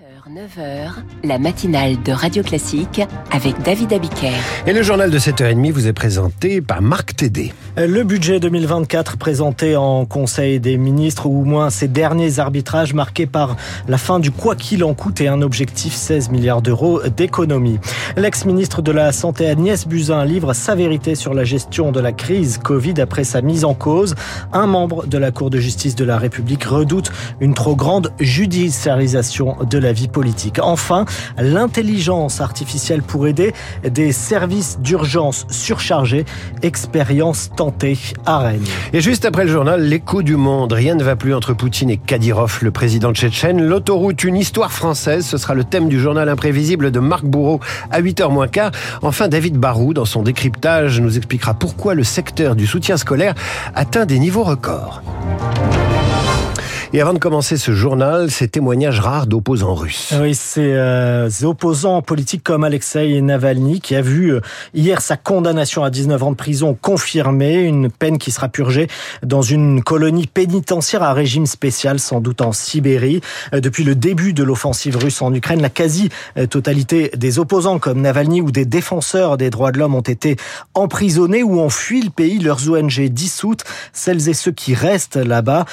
9h, la matinale de Radio Classique avec David Abiker. Et le journal de 7h30 vous est présenté par Marc Tédé. Le budget 2024 présenté en Conseil des ministres, ou moins ces derniers arbitrages marqués par la fin du quoi qu'il en coûte et un objectif 16 milliards d'euros d'économie. L'ex-ministre de la Santé Agnès Buzyn livre sa vérité sur la gestion de la crise Covid après sa mise en cause. Un membre de la Cour de justice de la République redoute une trop grande judiciarisation de la vie politique. Enfin, l'intelligence artificielle pour aider des services d'urgence surchargés. Expérience tentée à Rennes. Et juste après le journal, l'écho du monde. Rien ne va plus entre Poutine et Kadyrov, le président tchétchène. L'autoroute, une histoire française. Ce sera le thème du journal imprévisible de Marc Bourreau à 8h moins quart. Enfin, David Barou, dans son décryptage, nous expliquera pourquoi le secteur du soutien scolaire atteint des niveaux records. Et avant de commencer ce journal, ces témoignages rares d'opposants russes. Oui, ces euh, opposants politiques comme Alexei Navalny qui a vu euh, hier sa condamnation à 19 ans de prison confirmée, une peine qui sera purgée dans une colonie pénitentiaire à régime spécial, sans doute en Sibérie. Euh, depuis le début de l'offensive russe en Ukraine, la quasi-totalité des opposants comme Navalny ou des défenseurs des droits de l'homme ont été emprisonnés ou ont fui le pays, leurs ONG dissoutes. Celles et ceux qui restent là-bas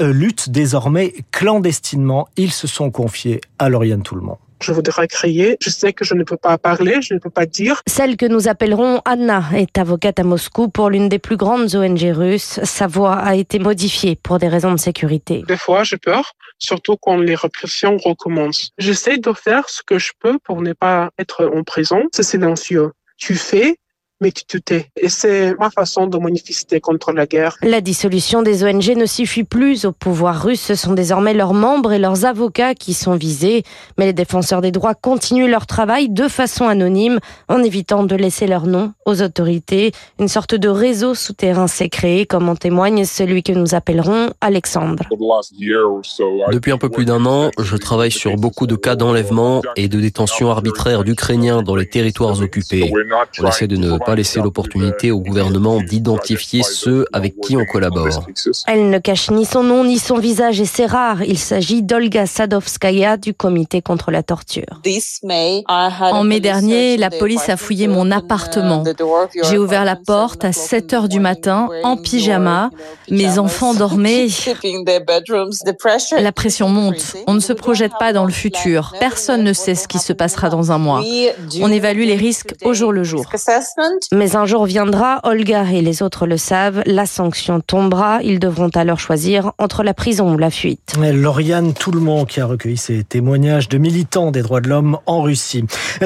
luttent désormais clandestinement. Ils se sont confiés à Lauriane Toulmont. Je voudrais crier. Je sais que je ne peux pas parler, je ne peux pas dire. Celle que nous appellerons Anna est avocate à Moscou pour l'une des plus grandes ONG russes. Sa voix a été modifiée pour des raisons de sécurité. Des fois, j'ai peur, surtout quand les répressions recommencent. J'essaie de faire ce que je peux pour ne pas être en prison. C'est silencieux. Tu fais mais tu te tais. Et c'est ma façon de manifester contre la guerre. La dissolution des ONG ne suffit plus au pouvoir russe. Ce sont désormais leurs membres et leurs avocats qui sont visés. Mais les défenseurs des droits continuent leur travail de façon anonyme, en évitant de laisser leur nom aux autorités. Une sorte de réseau souterrain s'est créé, comme en témoigne celui que nous appellerons Alexandre. Depuis un peu plus d'un an, je travaille sur beaucoup de cas d'enlèvement et de détention arbitraire d'Ukrainiens dans les territoires occupés. On essaie de ne pas laisser l'opportunité au gouvernement d'identifier ceux avec qui on collabore. Elle ne cache ni son nom ni son visage et c'est rare. Il s'agit d'Olga Sadovskaya du comité contre la torture. En mai dernier, la police a fouillé mon appartement. J'ai ouvert la porte à 7 heures du matin en pyjama. Mes enfants dormaient. La pression monte. On ne se projette pas dans le futur. Personne ne sait ce qui se passera dans un mois. On évalue les risques au jour le jour. Mais un jour viendra, Olga et les autres le savent, la sanction tombera. Ils devront alors choisir entre la prison ou la fuite. Lauriane monde qui a recueilli ces témoignages de militants des droits de l'homme en Russie.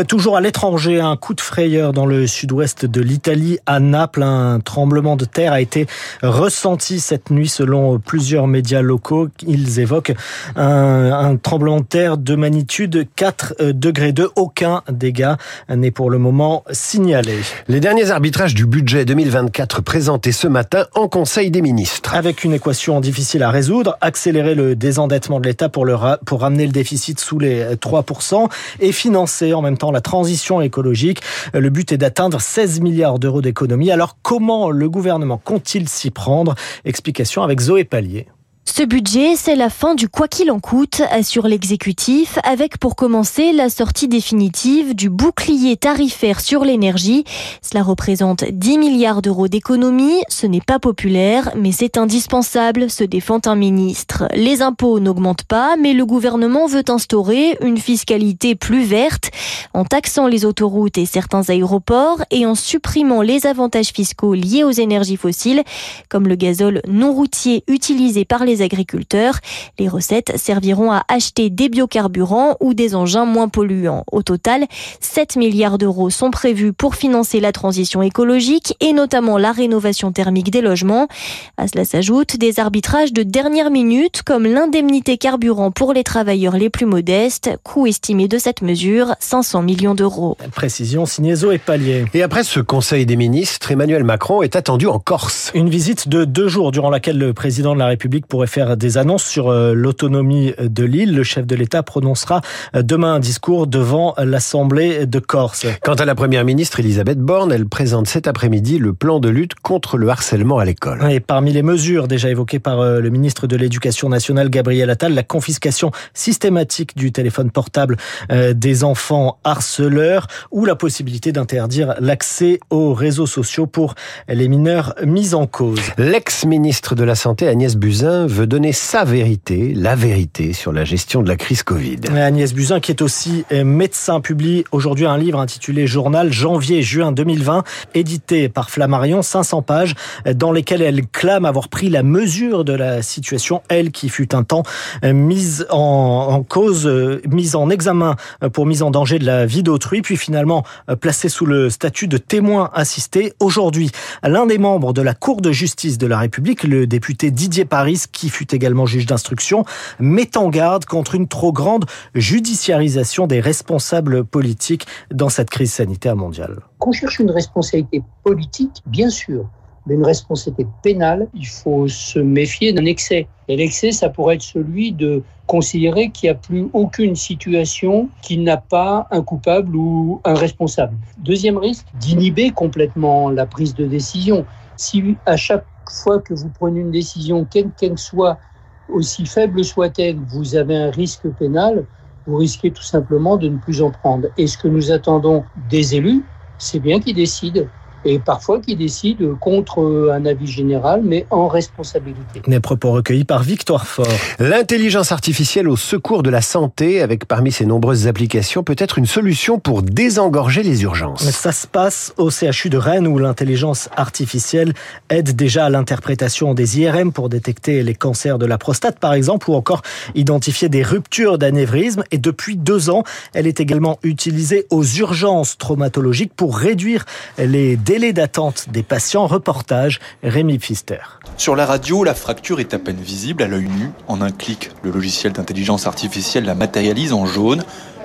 Toujours à l'étranger, un coup de frayeur dans le sud-ouest de l'Italie, à Naples. Un tremblement de terre a été ressenti cette nuit selon plusieurs médias locaux. Ils évoquent un, un tremblement de terre de magnitude 4 degrés 2. Aucun dégât n'est pour le moment signalé. Les derniers arbitrages du budget 2024 présentés ce matin en Conseil des ministres. Avec une équation difficile à résoudre, accélérer le désendettement de l'État pour, ramener le déficit sous les 3% et financer en même temps la transition écologique. Le but est d'atteindre 16 milliards d'euros d'économie. Alors comment le gouvernement compte-t-il s'y prendre? Explication avec Zoé Pallier. Ce budget, c'est la fin du quoi qu'il en coûte, assure l'exécutif, avec pour commencer la sortie définitive du bouclier tarifaire sur l'énergie. Cela représente 10 milliards d'euros d'économie. Ce n'est pas populaire, mais c'est indispensable, se défend un ministre. Les impôts n'augmentent pas, mais le gouvernement veut instaurer une fiscalité plus verte en taxant les autoroutes et certains aéroports et en supprimant les avantages fiscaux liés aux énergies fossiles, comme le gazole non routier utilisé par les agriculteurs. Les recettes serviront à acheter des biocarburants ou des engins moins polluants. Au total, 7 milliards d'euros sont prévus pour financer la transition écologique et notamment la rénovation thermique des logements. À cela s'ajoutent des arbitrages de dernière minute comme l'indemnité carburant pour les travailleurs les plus modestes, coût estimé de cette mesure 500 millions d'euros. Précision signé et Palier. Et après ce Conseil des ministres, Emmanuel Macron est attendu en Corse. Une visite de deux jours durant laquelle le président de la République pourrait pourrait faire des annonces sur l'autonomie de l'île. Le chef de l'État prononcera demain un discours devant l'Assemblée de Corse. Quant à la première ministre Elisabeth Borne, elle présente cet après-midi le plan de lutte contre le harcèlement à l'école. Et parmi les mesures déjà évoquées par le ministre de l'Éducation nationale Gabriel Attal, la confiscation systématique du téléphone portable des enfants harceleurs ou la possibilité d'interdire l'accès aux réseaux sociaux pour les mineurs mis en cause. L'ex-ministre de la Santé Agnès Buzyn veut donner sa vérité, la vérité sur la gestion de la crise Covid. Agnès Buzyn, qui est aussi médecin, publie aujourd'hui un livre intitulé Journal janvier-juin 2020, édité par Flammarion, 500 pages, dans lesquelles elle clame avoir pris la mesure de la situation, elle qui fut un temps mise en, cause, mise en examen pour mise en danger de la vie d'autrui, puis finalement placée sous le statut de témoin assisté. Aujourd'hui, l'un des membres de la Cour de justice de la République, le député Didier Paris, qui fut également juge d'instruction, met en garde contre une trop grande judiciarisation des responsables politiques dans cette crise sanitaire mondiale. Qu'on cherche une responsabilité politique, bien sûr, mais une responsabilité pénale, il faut se méfier d'un excès. Et l'excès, ça pourrait être celui de considérer qu'il n'y a plus aucune situation qui n'a pas un coupable ou un responsable. Deuxième risque, d'inhiber complètement la prise de décision. Si à chaque fois que vous prenez une décision, quelle qu'elle soit, aussi faible soit-elle, vous avez un risque pénal, vous risquez tout simplement de ne plus en prendre. Et ce que nous attendons des élus, c'est bien qu'ils décident et parfois qui décident contre un avis général, mais en responsabilité. Les propos recueillis par Victoire Fort. L'intelligence artificielle au secours de la santé, avec parmi ses nombreuses applications, peut être une solution pour désengorger les urgences. Ça se passe au CHU de Rennes où l'intelligence artificielle aide déjà à l'interprétation des IRM pour détecter les cancers de la prostate, par exemple, ou encore identifier des ruptures d'anévrisme. Et depuis deux ans, elle est également utilisée aux urgences traumatologiques pour réduire les délais délai d'attente des patients. Reportage Rémi Pfister. Sur la radio, la fracture est à peine visible à l'œil nu. En un clic, le logiciel d'intelligence artificielle la matérialise en jaune.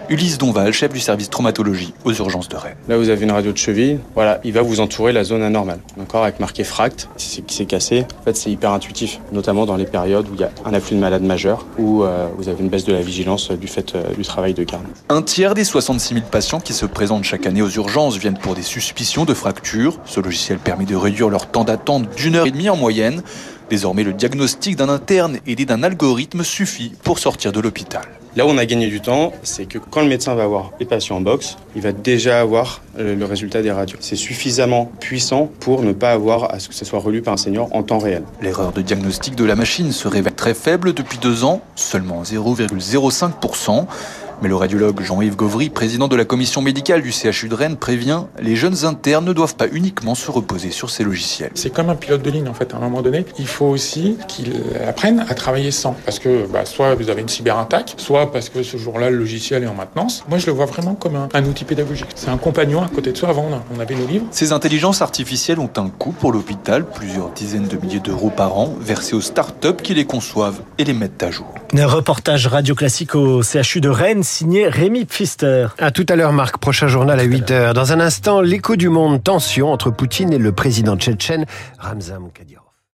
Ulysse Donval, chef du service traumatologie aux urgences de Rennes. Là, vous avez une radio de cheville. Voilà, il va vous entourer la zone anormale. D'accord Avec marqué fract, c'est qui s'est cassé. En fait, c'est hyper intuitif, notamment dans les périodes où il y a un afflux de malades majeurs, où euh, vous avez une baisse de la vigilance du fait euh, du travail de garde. Un tiers des 66 000 patients qui se présentent chaque année aux urgences viennent pour des suspicions de fractures. Ce logiciel permet de réduire leur temps d'attente d'une heure et demie en moyenne. Désormais, le diagnostic d'un interne aidé d'un algorithme suffit pour sortir de l'hôpital. Là où on a gagné du temps, c'est que quand le médecin va voir les patients en box, il va déjà avoir euh, le résultat des radios. C'est suffisamment puissant pour ne pas avoir à ce que ce soit relu par un senior en temps réel. L'erreur de diagnostic de la machine se révèle très faible depuis deux ans, seulement 0,05%. Mais le radiologue Jean-Yves Gauvry, président de la commission médicale du CHU de Rennes, prévient les jeunes internes ne doivent pas uniquement se reposer sur ces logiciels. C'est comme un pilote de ligne en fait. À un moment donné, il faut aussi qu'ils apprennent à travailler sans. Parce que bah, soit vous avez une cyberattaque, soit parce que ce jour-là, le logiciel est en maintenance. Moi, je le vois vraiment comme un, outil pédagogique. C'est un compagnon à côté de soi. Avant, on avait nos livres. Ces intelligences artificielles ont un coût pour l'hôpital, plusieurs dizaines de milliers d'euros par an, versés aux start-up qui les conçoivent et les mettent à jour. Un reportage radio classique au CHU de Rennes signé Rémi Pfister. À tout à l'heure, Marc. Prochain journal à 8h. Dans un instant, l'écho du monde, tension entre Poutine et le président tchétchène Ramzan Kadyrov.